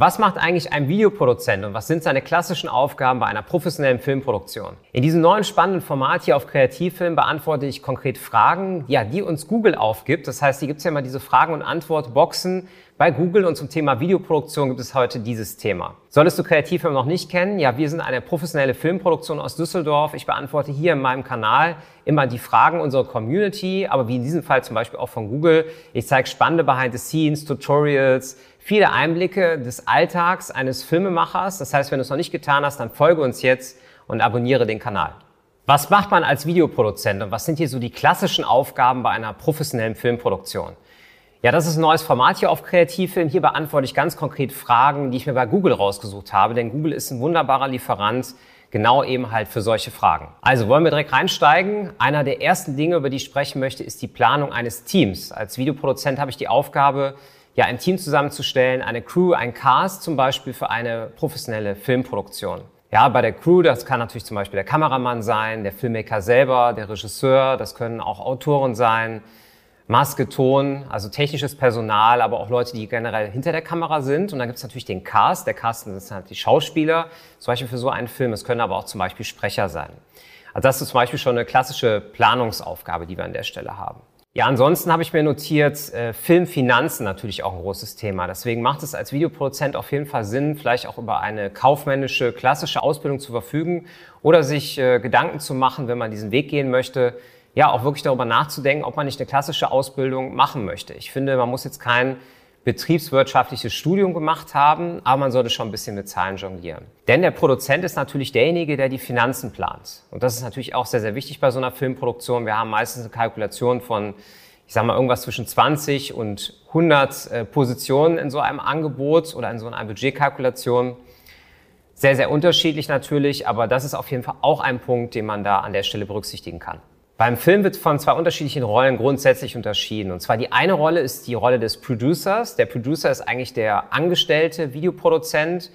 Was macht eigentlich ein Videoproduzent und was sind seine klassischen Aufgaben bei einer professionellen Filmproduktion? In diesem neuen spannenden Format hier auf Kreativfilm beantworte ich konkret Fragen, ja, die uns Google aufgibt. Das heißt, hier gibt es ja immer diese Fragen- und Antwortboxen bei Google und zum Thema Videoproduktion gibt es heute dieses Thema. Solltest du Kreativfilm noch nicht kennen? Ja, wir sind eine professionelle Filmproduktion aus Düsseldorf. Ich beantworte hier in meinem Kanal immer die Fragen unserer Community, aber wie in diesem Fall zum Beispiel auch von Google. Ich zeige spannende Behind-the-Scenes, Tutorials, viele Einblicke des Alltags eines Filmemachers. Das heißt, wenn du es noch nicht getan hast, dann folge uns jetzt und abonniere den Kanal. Was macht man als Videoproduzent und was sind hier so die klassischen Aufgaben bei einer professionellen Filmproduktion? Ja, das ist ein neues Format hier auf Kreativfilm. Hier beantworte ich ganz konkret Fragen, die ich mir bei Google rausgesucht habe, denn Google ist ein wunderbarer Lieferant genau eben halt für solche Fragen. Also wollen wir direkt reinsteigen. Einer der ersten Dinge, über die ich sprechen möchte, ist die Planung eines Teams. Als Videoproduzent habe ich die Aufgabe, ja, ein Team zusammenzustellen, eine Crew, ein Cast zum Beispiel für eine professionelle Filmproduktion. Ja, bei der Crew, das kann natürlich zum Beispiel der Kameramann sein, der Filmmaker selber, der Regisseur, das können auch Autoren sein, Maske, Ton, also technisches Personal, aber auch Leute, die generell hinter der Kamera sind. Und dann gibt es natürlich den Cast. Der Cast sind halt die Schauspieler, zum Beispiel für so einen Film. Es können aber auch zum Beispiel Sprecher sein. Also das ist zum Beispiel schon eine klassische Planungsaufgabe, die wir an der Stelle haben. Ja, ansonsten habe ich mir notiert, äh, Filmfinanzen natürlich auch ein großes Thema. Deswegen macht es als Videoproduzent auf jeden Fall Sinn, vielleicht auch über eine kaufmännische, klassische Ausbildung zu verfügen oder sich äh, Gedanken zu machen, wenn man diesen Weg gehen möchte, ja, auch wirklich darüber nachzudenken, ob man nicht eine klassische Ausbildung machen möchte. Ich finde, man muss jetzt kein betriebswirtschaftliches Studium gemacht haben, aber man sollte schon ein bisschen mit Zahlen jonglieren. Denn der Produzent ist natürlich derjenige, der die Finanzen plant. Und das ist natürlich auch sehr, sehr wichtig bei so einer Filmproduktion. Wir haben meistens eine Kalkulation von, ich sage mal, irgendwas zwischen 20 und 100 äh, Positionen in so einem Angebot oder in so einer Budgetkalkulation. Sehr, sehr unterschiedlich natürlich, aber das ist auf jeden Fall auch ein Punkt, den man da an der Stelle berücksichtigen kann. Beim Film wird von zwei unterschiedlichen Rollen grundsätzlich unterschieden. Und zwar die eine Rolle ist die Rolle des Producers. Der Producer ist eigentlich der angestellte Videoproduzent,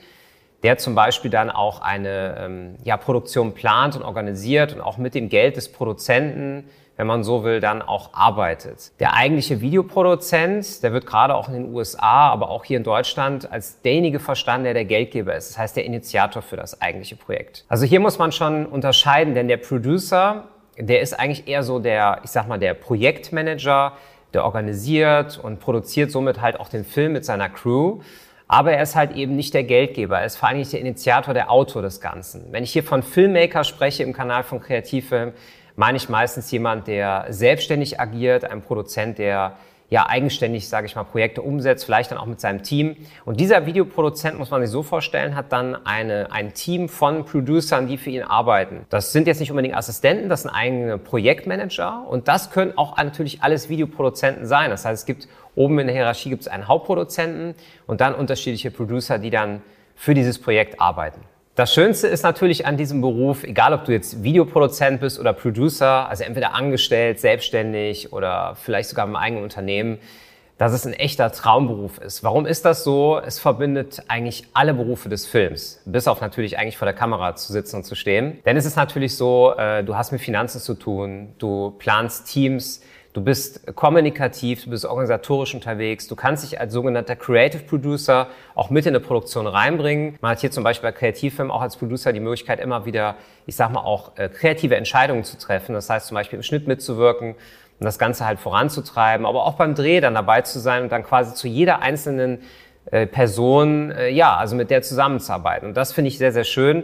der zum Beispiel dann auch eine ähm, ja, Produktion plant und organisiert und auch mit dem Geld des Produzenten, wenn man so will, dann auch arbeitet. Der eigentliche Videoproduzent, der wird gerade auch in den USA, aber auch hier in Deutschland als derjenige verstanden, der der Geldgeber ist. Das heißt, der Initiator für das eigentliche Projekt. Also hier muss man schon unterscheiden, denn der Producer der ist eigentlich eher so der, ich sag mal, der Projektmanager, der organisiert und produziert somit halt auch den Film mit seiner Crew. Aber er ist halt eben nicht der Geldgeber, er ist vor allem nicht der Initiator, der Autor des Ganzen. Wenn ich hier von Filmmaker spreche im Kanal von Kreativfilm, meine ich meistens jemand, der selbstständig agiert, ein Produzent, der ja eigenständig, sage ich mal, Projekte umsetzt, vielleicht dann auch mit seinem Team. Und dieser Videoproduzent, muss man sich so vorstellen, hat dann eine, ein Team von Producern, die für ihn arbeiten. Das sind jetzt nicht unbedingt Assistenten, das sind eigene Projektmanager und das können auch natürlich alles Videoproduzenten sein. Das heißt, es gibt oben in der Hierarchie gibt es einen Hauptproduzenten und dann unterschiedliche Producer, die dann für dieses Projekt arbeiten. Das Schönste ist natürlich an diesem Beruf, egal ob du jetzt Videoproduzent bist oder Producer, also entweder angestellt, selbstständig oder vielleicht sogar im eigenen Unternehmen, dass es ein echter Traumberuf ist. Warum ist das so? Es verbindet eigentlich alle Berufe des Films, bis auf natürlich eigentlich vor der Kamera zu sitzen und zu stehen. Denn es ist natürlich so, äh, du hast mit Finanzen zu tun, du planst Teams, Du bist kommunikativ, du bist organisatorisch unterwegs, du kannst dich als sogenannter Creative Producer auch mit in eine Produktion reinbringen. Man hat hier zum Beispiel bei Kreativfilmen auch als Producer die Möglichkeit, immer wieder, ich sag mal, auch äh, kreative Entscheidungen zu treffen. Das heißt zum Beispiel im Schnitt mitzuwirken und das Ganze halt voranzutreiben, aber auch beim Dreh dann dabei zu sein und dann quasi zu jeder einzelnen äh, Person, äh, ja, also mit der zusammenzuarbeiten. Und das finde ich sehr, sehr schön.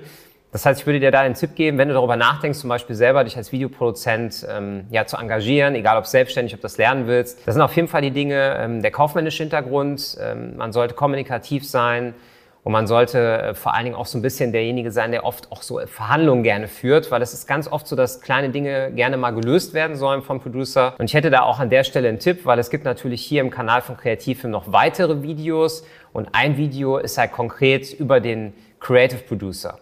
Das heißt, ich würde dir da einen Tipp geben, wenn du darüber nachdenkst, zum Beispiel selber dich als Videoproduzent ähm, ja, zu engagieren, egal ob selbstständig, ob du das lernen willst. Das sind auf jeden Fall die Dinge, ähm, der kaufmännische Hintergrund, ähm, man sollte kommunikativ sein und man sollte äh, vor allen Dingen auch so ein bisschen derjenige sein, der oft auch so Verhandlungen gerne führt, weil es ist ganz oft so, dass kleine Dinge gerne mal gelöst werden sollen vom Producer. Und ich hätte da auch an der Stelle einen Tipp, weil es gibt natürlich hier im Kanal von Kreativfilm noch weitere Videos und ein Video ist halt konkret über den Creative Producer.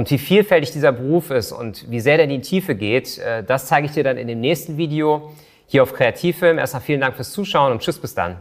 Und wie vielfältig dieser Beruf ist und wie sehr der in die Tiefe geht, äh, das zeige ich dir dann in dem nächsten Video hier auf Kreativfilm. Erstmal vielen Dank fürs Zuschauen und tschüss bis dann.